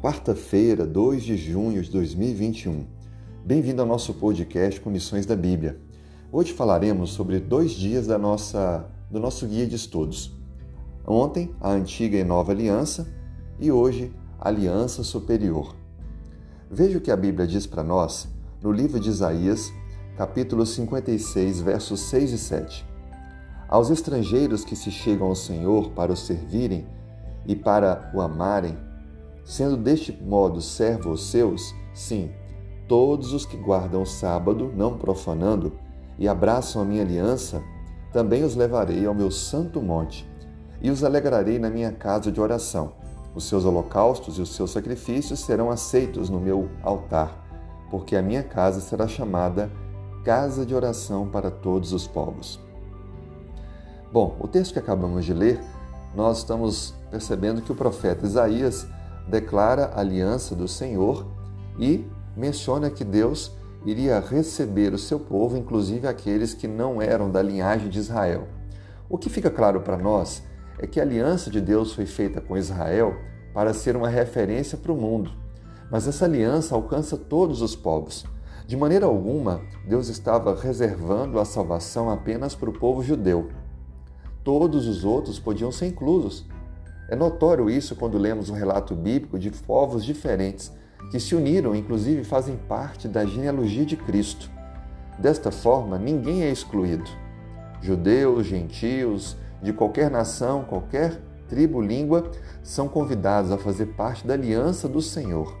Quarta-feira, 2 de junho de 2021. Bem-vindo ao nosso podcast com Missões da Bíblia. Hoje falaremos sobre dois dias da nossa, do nosso guia de estudos. Ontem, a antiga e nova aliança, e hoje, a aliança superior. Veja o que a Bíblia diz para nós no livro de Isaías, capítulo 56, versos 6 e 7. Aos estrangeiros que se chegam ao Senhor para o servirem e para o amarem, sendo deste modo servos seus, sim, todos os que guardam o sábado, não profanando, e abraçam a minha aliança, também os levarei ao meu santo monte, e os alegrarei na minha casa de oração. Os seus holocaustos e os seus sacrifícios serão aceitos no meu altar, porque a minha casa será chamada casa de oração para todos os povos. Bom, o texto que acabamos de ler, nós estamos percebendo que o profeta Isaías declara a aliança do Senhor e menciona que Deus iria receber o seu povo, inclusive aqueles que não eram da linhagem de Israel. O que fica claro para nós é que a aliança de Deus foi feita com Israel para ser uma referência para o mundo. Mas essa aliança alcança todos os povos. De maneira alguma, Deus estava reservando a salvação apenas para o povo judeu. Todos os outros podiam ser inclusos. É notório isso quando lemos um relato bíblico de povos diferentes que se uniram, inclusive fazem parte da genealogia de Cristo. Desta forma, ninguém é excluído. Judeus, gentios, de qualquer nação, qualquer tribo, língua, são convidados a fazer parte da aliança do Senhor.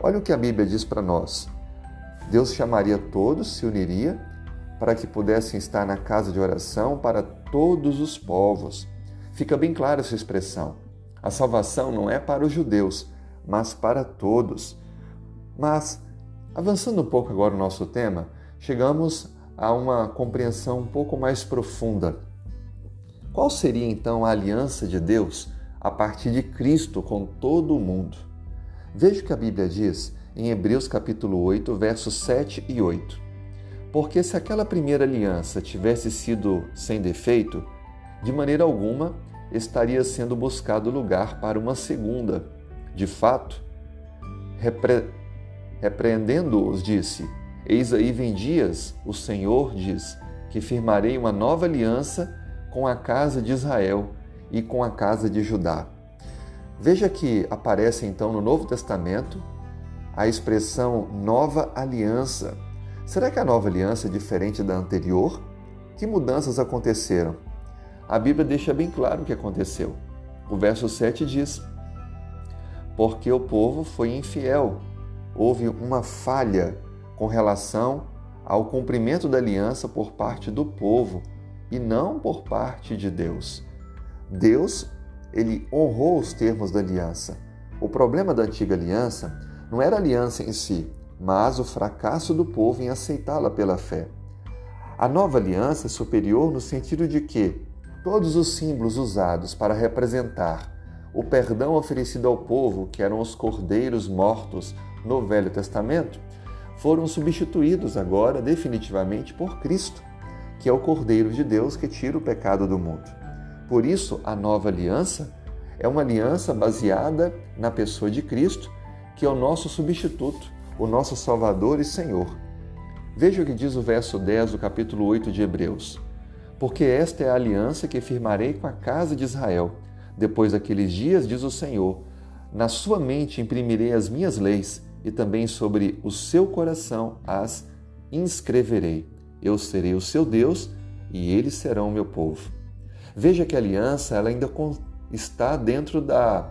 Olha o que a Bíblia diz para nós. Deus chamaria todos, se uniria, para que pudessem estar na casa de oração para todos os povos. Fica bem clara essa expressão. A salvação não é para os judeus, mas para todos. Mas, avançando um pouco agora o nosso tema, chegamos a uma compreensão um pouco mais profunda. Qual seria então a aliança de Deus a partir de Cristo com todo o mundo? Veja o que a Bíblia diz em Hebreus capítulo 8, versos 7 e 8. Porque se aquela primeira aliança tivesse sido sem defeito, de maneira alguma estaria sendo buscado lugar para uma segunda. De fato, repre... repreendendo-os, disse: Eis aí vem dias, o Senhor diz, que firmarei uma nova aliança com a casa de Israel e com a casa de Judá. Veja que aparece então no Novo Testamento a expressão nova aliança. Será que a nova aliança é diferente da anterior? Que mudanças aconteceram? a Bíblia deixa bem claro o que aconteceu. O verso 7 diz: Porque o povo foi infiel, houve uma falha com relação ao cumprimento da aliança por parte do povo e não por parte de Deus. Deus, ele honrou os termos da aliança. O problema da antiga aliança não era a aliança em si, mas o fracasso do povo em aceitá-la pela fé. A nova aliança é superior no sentido de que Todos os símbolos usados para representar o perdão oferecido ao povo, que eram os cordeiros mortos no Velho Testamento, foram substituídos agora definitivamente por Cristo, que é o Cordeiro de Deus que tira o pecado do mundo. Por isso, a nova aliança é uma aliança baseada na pessoa de Cristo, que é o nosso substituto, o nosso Salvador e Senhor. Veja o que diz o verso 10 do capítulo 8 de Hebreus porque esta é a aliança que firmarei com a casa de Israel. Depois daqueles dias, diz o Senhor, na sua mente imprimirei as minhas leis e também sobre o seu coração as inscreverei. Eu serei o seu Deus e eles serão o meu povo. Veja que a aliança ela ainda está dentro da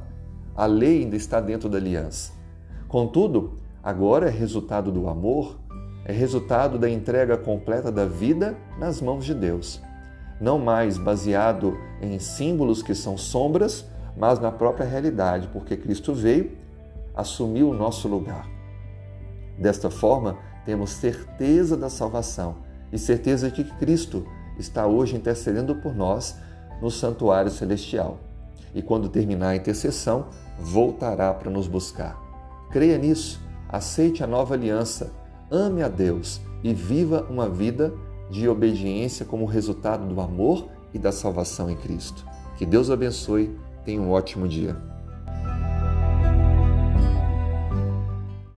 a lei ainda está dentro da aliança. Contudo, agora é resultado do amor, é resultado da entrega completa da vida nas mãos de Deus não mais baseado em símbolos que são sombras, mas na própria realidade, porque Cristo veio, assumiu o nosso lugar. Desta forma, temos certeza da salvação e certeza de que Cristo está hoje intercedendo por nós no santuário celestial. E quando terminar a intercessão, voltará para nos buscar. Creia nisso, aceite a nova aliança, ame a Deus e viva uma vida de obediência como resultado do amor e da salvação em Cristo. Que Deus abençoe Tenha um ótimo dia.